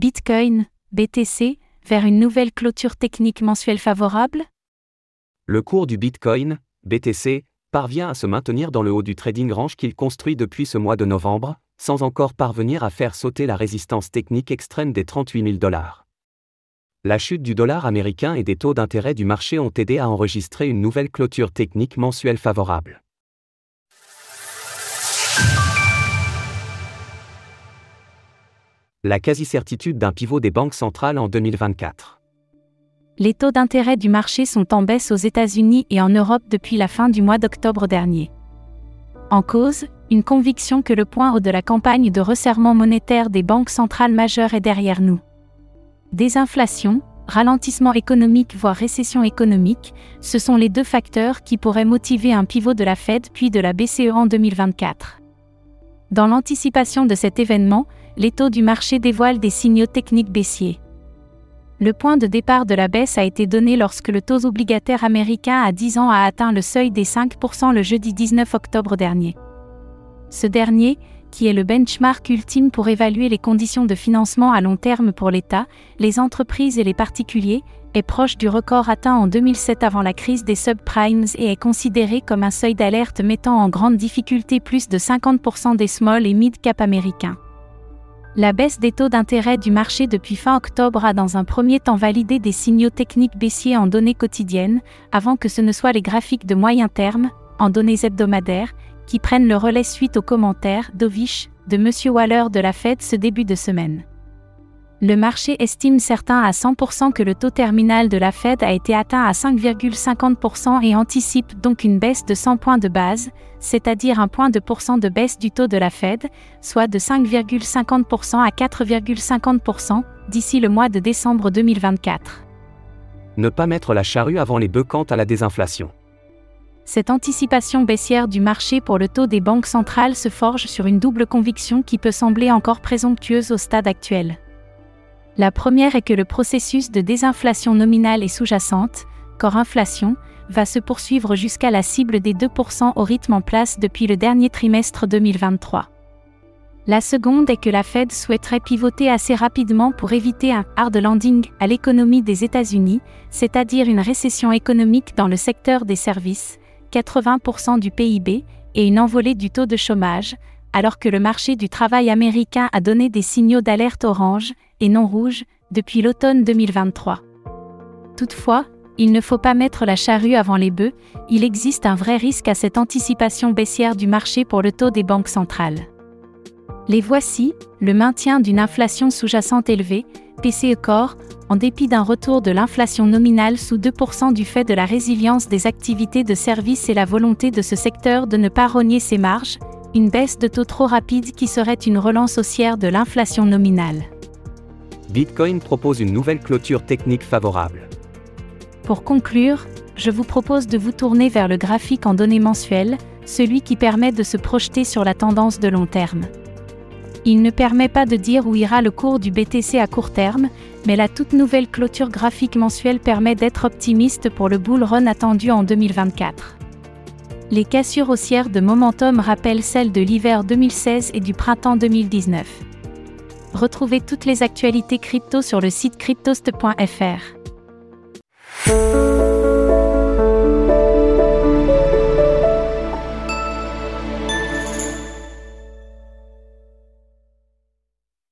Bitcoin, BTC, vers une nouvelle clôture technique mensuelle favorable? Le cours du Bitcoin, BTC, parvient à se maintenir dans le haut du trading range qu'il construit depuis ce mois de novembre, sans encore parvenir à faire sauter la résistance technique extrême des 38 000 dollars. La chute du dollar américain et des taux d'intérêt du marché ont aidé à enregistrer une nouvelle clôture technique mensuelle favorable. La quasi-certitude d'un pivot des banques centrales en 2024. Les taux d'intérêt du marché sont en baisse aux États-Unis et en Europe depuis la fin du mois d'octobre dernier. En cause, une conviction que le point haut de la campagne de resserrement monétaire des banques centrales majeures est derrière nous. Désinflation, ralentissement économique voire récession économique, ce sont les deux facteurs qui pourraient motiver un pivot de la Fed puis de la BCE en 2024. Dans l'anticipation de cet événement, les taux du marché dévoilent des signaux techniques baissiers. Le point de départ de la baisse a été donné lorsque le taux obligataire américain à 10 ans a atteint le seuil des 5% le jeudi 19 octobre dernier. Ce dernier, qui est le benchmark ultime pour évaluer les conditions de financement à long terme pour l'État, les entreprises et les particuliers, est proche du record atteint en 2007 avant la crise des subprimes et est considéré comme un seuil d'alerte mettant en grande difficulté plus de 50% des small et mid-cap américains. La baisse des taux d'intérêt du marché depuis fin octobre a dans un premier temps validé des signaux techniques baissiers en données quotidiennes, avant que ce ne soient les graphiques de moyen terme, en données hebdomadaires, qui prennent le relais suite aux commentaires d'Ovish de M. Waller de la Fed ce début de semaine. Le marché estime certains à 100% que le taux terminal de la Fed a été atteint à 5,50% et anticipe donc une baisse de 100 points de base, c'est-à-dire un point de pourcent de baisse du taux de la Fed, soit de 5,50% à 4,50% d'ici le mois de décembre 2024. Ne pas mettre la charrue avant les bœufs quant à la désinflation. Cette anticipation baissière du marché pour le taux des banques centrales se forge sur une double conviction qui peut sembler encore présomptueuse au stade actuel. La première est que le processus de désinflation nominale et sous-jacente, corps inflation, va se poursuivre jusqu'à la cible des 2% au rythme en place depuis le dernier trimestre 2023. La seconde est que la Fed souhaiterait pivoter assez rapidement pour éviter un hard landing à l'économie des États-Unis, c'est-à-dire une récession économique dans le secteur des services, 80% du PIB, et une envolée du taux de chômage, alors que le marché du travail américain a donné des signaux d'alerte orange, et non rouge, depuis l'automne 2023. Toutefois, il ne faut pas mettre la charrue avant les bœufs, il existe un vrai risque à cette anticipation baissière du marché pour le taux des banques centrales. Les voici, le maintien d'une inflation sous-jacente élevée, PCE Core, en dépit d'un retour de l'inflation nominale sous 2% du fait de la résilience des activités de service et la volonté de ce secteur de ne pas rogner ses marges, une baisse de taux trop rapide qui serait une relance haussière de l'inflation nominale. Bitcoin propose une nouvelle clôture technique favorable. Pour conclure, je vous propose de vous tourner vers le graphique en données mensuelles, celui qui permet de se projeter sur la tendance de long terme. Il ne permet pas de dire où ira le cours du BTC à court terme, mais la toute nouvelle clôture graphique mensuelle permet d'être optimiste pour le bull run attendu en 2024. Les cassures haussières de momentum rappellent celles de l'hiver 2016 et du printemps 2019. Retrouvez toutes les actualités crypto sur le site cryptost.fr.